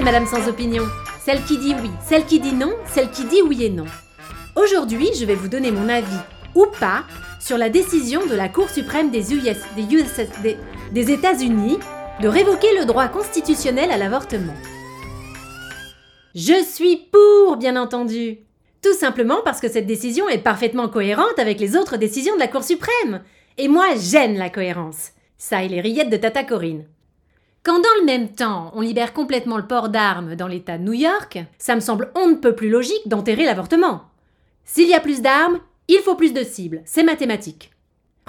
Madame sans opinion. Celle qui dit oui, celle qui dit non, celle qui dit oui et non. Aujourd'hui, je vais vous donner mon avis, ou pas, sur la décision de la Cour suprême des, États-Unis de révoquer le droit constitutionnel à l'avortement. Je suis pour, bien entendu. Tout simplement parce que cette décision est parfaitement cohérente avec les autres décisions de la Cour suprême. Et moi, j'aime la cohérence. Ça et les rillettes de Tata Corinne. Quand dans le même temps, on libère complètement le port d'armes dans l'État de New York, ça me semble on ne peut plus logique d'enterrer l'avortement. S'il y a plus d'armes, il faut plus de cibles, c'est mathématique.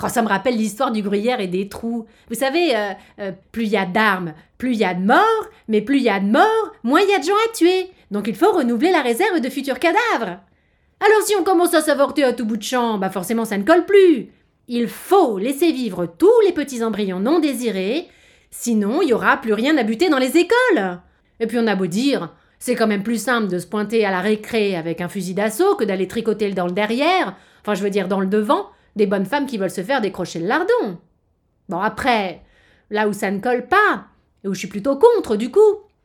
Oh, ça me rappelle l'histoire du gruyère et des trous. Vous savez, euh, euh, plus il y a d'armes, plus il y a de morts, mais plus il y a de morts, moins il y a de gens à tuer. Donc il faut renouveler la réserve de futurs cadavres. Alors si on commence à s'avorter à tout bout de champ, bah forcément ça ne colle plus. Il faut laisser vivre tous les petits embryons non désirés, sinon il y aura plus rien à buter dans les écoles. Et puis on a beau dire, c'est quand même plus simple de se pointer à la récré avec un fusil d'assaut que d'aller tricoter dans le derrière, enfin je veux dire dans le devant, des bonnes femmes qui veulent se faire décrocher le lardon. Bon après, là où ça ne colle pas, et où je suis plutôt contre du coup,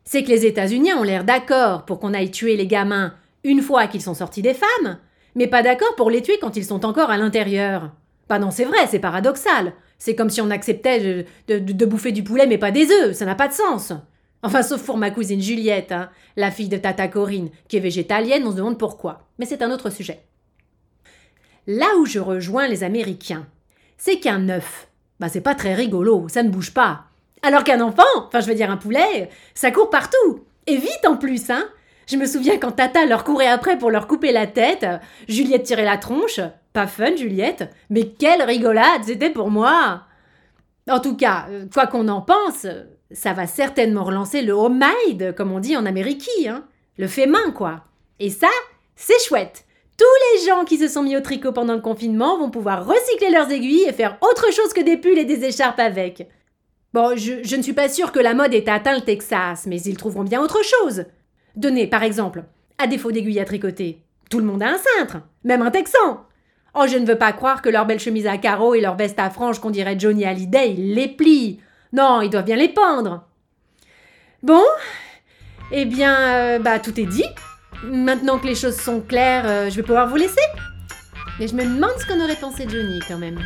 c'est que les États-Unis ont l'air d'accord pour qu'on aille tuer les gamins une fois qu'ils sont sortis des femmes, mais pas d'accord pour les tuer quand ils sont encore à l'intérieur. Bah non, c'est vrai, c'est paradoxal. C'est comme si on acceptait de, bouffer du poulet mais pas des œufs, ça n'a pas de sens. Enfin, sauf pour ma cousine Juliette, hein, la fille de Tata Corinne, qui est végétalienne, on se demande pourquoi. Mais c'est un autre sujet. Là où je rejoins les Américains, c'est qu'un œuf, bah c'est pas très rigolo, ça ne bouge pas. Alors qu'un enfant, enfin je veux dire un poulet, ça court partout. Et vite en plus, hein. Je me souviens quand Tata leur courait après pour leur couper la tête, Juliette tirait la tronche. Pas fun, Juliette, mais quelle rigolade c'était pour moi. En tout cas, quoi qu'on en pense, ça va certainement relancer le homemade, comme on dit en Amérique, hein. Le fait main, quoi. Et ça, c'est chouette. Tous les gens qui se sont mis au tricot pendant le confinement vont pouvoir recycler leurs aiguilles et faire autre chose que des pulls et des écharpes avec. Bon, je, ne suis pas sûre que la mode ait atteint le Texas, mais ils trouveront bien autre chose. Donnez, par exemple, à défaut d'aiguilles à tricoter, tout le monde a un cintre, même un texan. Oh, je ne veux pas croire que leurs belles chemises à carreaux et leurs vestes à franges qu'on dirait Johnny Hallyday, ils les plient. Non, ils doivent bien les pendre. Bon, eh bien, euh, bah tout est dit. Maintenant que les choses sont claires, euh, je vais pouvoir vous laisser. Mais je me demande ce qu'en aurait pensé Johnny quand même.